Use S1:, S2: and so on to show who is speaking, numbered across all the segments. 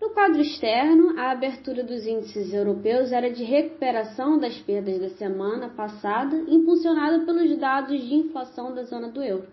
S1: No quadro externo, a abertura dos índices europeus era de recuperação das perdas da semana passada, impulsionada pelos dados de inflação da zona do euro.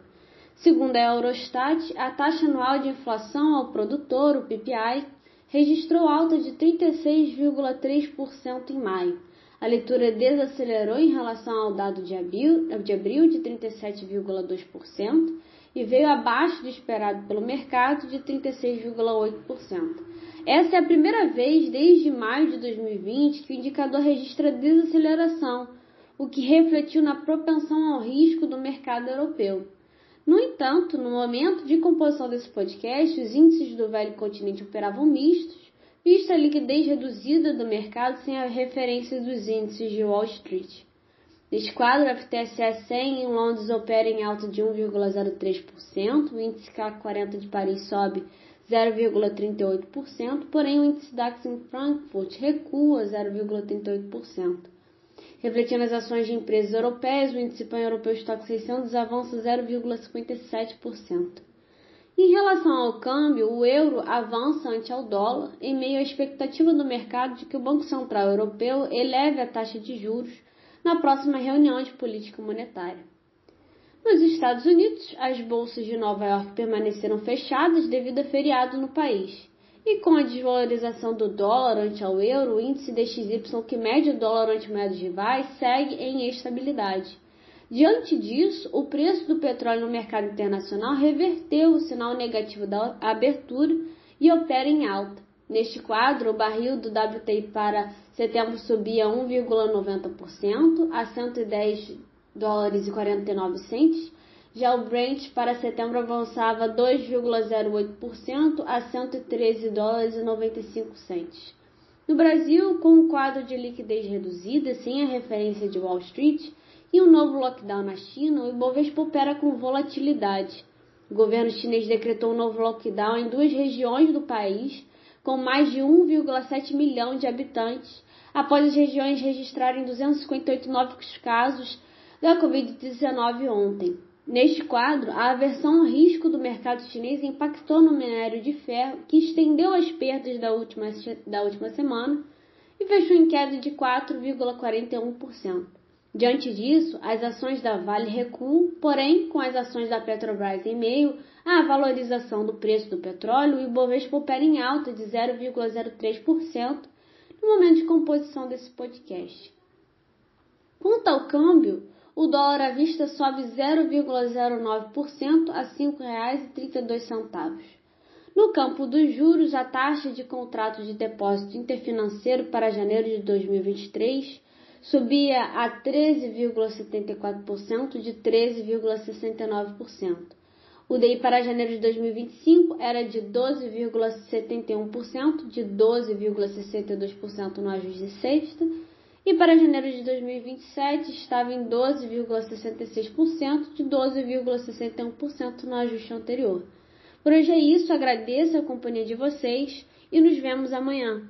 S1: Segundo a Eurostat, a taxa anual de inflação ao produtor, o PPI, registrou alta de 36,3% em maio. A leitura desacelerou em relação ao dado de abril de, abril, de 37,2% e veio abaixo do esperado pelo mercado de 36,8%. Essa é a primeira vez desde maio de 2020 que o indicador registra desaceleração, o que refletiu na propensão ao risco do mercado europeu. No entanto, no momento de composição desse podcast, os índices do velho continente operavam mistos, vista a liquidez reduzida do mercado sem a referência dos índices de Wall Street. Neste quadro, o FTSE 100 em Londres opera em alta de 1,03%, o índice CAC 40 de Paris sobe 0,38%, porém o índice DAX em Frankfurt recua 0,38%. Refletindo as ações de empresas europeias, o índice pan-europeu Stock 600 avança 0,57%. Em relação ao câmbio, o euro avança ante ao dólar em meio à expectativa do mercado de que o Banco Central Europeu eleve a taxa de juros na próxima reunião de política monetária. Nos Estados Unidos, as bolsas de Nova York permaneceram fechadas devido a feriado no país. E com a desvalorização do dólar ante ao euro, o índice DXY, que mede o dólar ante moedas rivais, segue em estabilidade. Diante disso, o preço do petróleo no mercado internacional reverteu o sinal negativo da abertura e opera em alta. Neste quadro, o barril do WTI para setembro subia 1,90% a 110 dólares e 49 centes. Já o Brent para setembro avançava 2,08% a 113 dólares e 95 centes. No Brasil, com um quadro de liquidez reduzida, sem a referência de Wall Street e um novo lockdown na China, o Ibovespa opera com volatilidade. O governo chinês decretou um novo lockdown em duas regiões do país, com mais de 1,7 milhão de habitantes, após as regiões registrarem 258 novos casos da Covid-19 ontem. Neste quadro, a aversão ao risco do mercado chinês impactou no minério de ferro, que estendeu as perdas da última, da última semana e fechou em queda de 4,41%. Diante disso, as ações da Vale recuam, porém, com as ações da Petrobras em meio à valorização do preço do petróleo, o Ibovespa opera em alta de 0,03% no momento de composição desse podcast. Quanto ao câmbio, o dólar à vista sobe 0,09% a R$ 5,32. No campo dos juros, a taxa de contrato de depósito interfinanceiro para janeiro de 2023 subia a 13,74% de 13,69%. O DI para janeiro de 2025 era de 12,71%, de 12,62% no ajuste sexta e para janeiro de 2027 estava em 12,66% de 12,61% no ajuste anterior. Por hoje é isso, agradeço a companhia de vocês e nos vemos amanhã.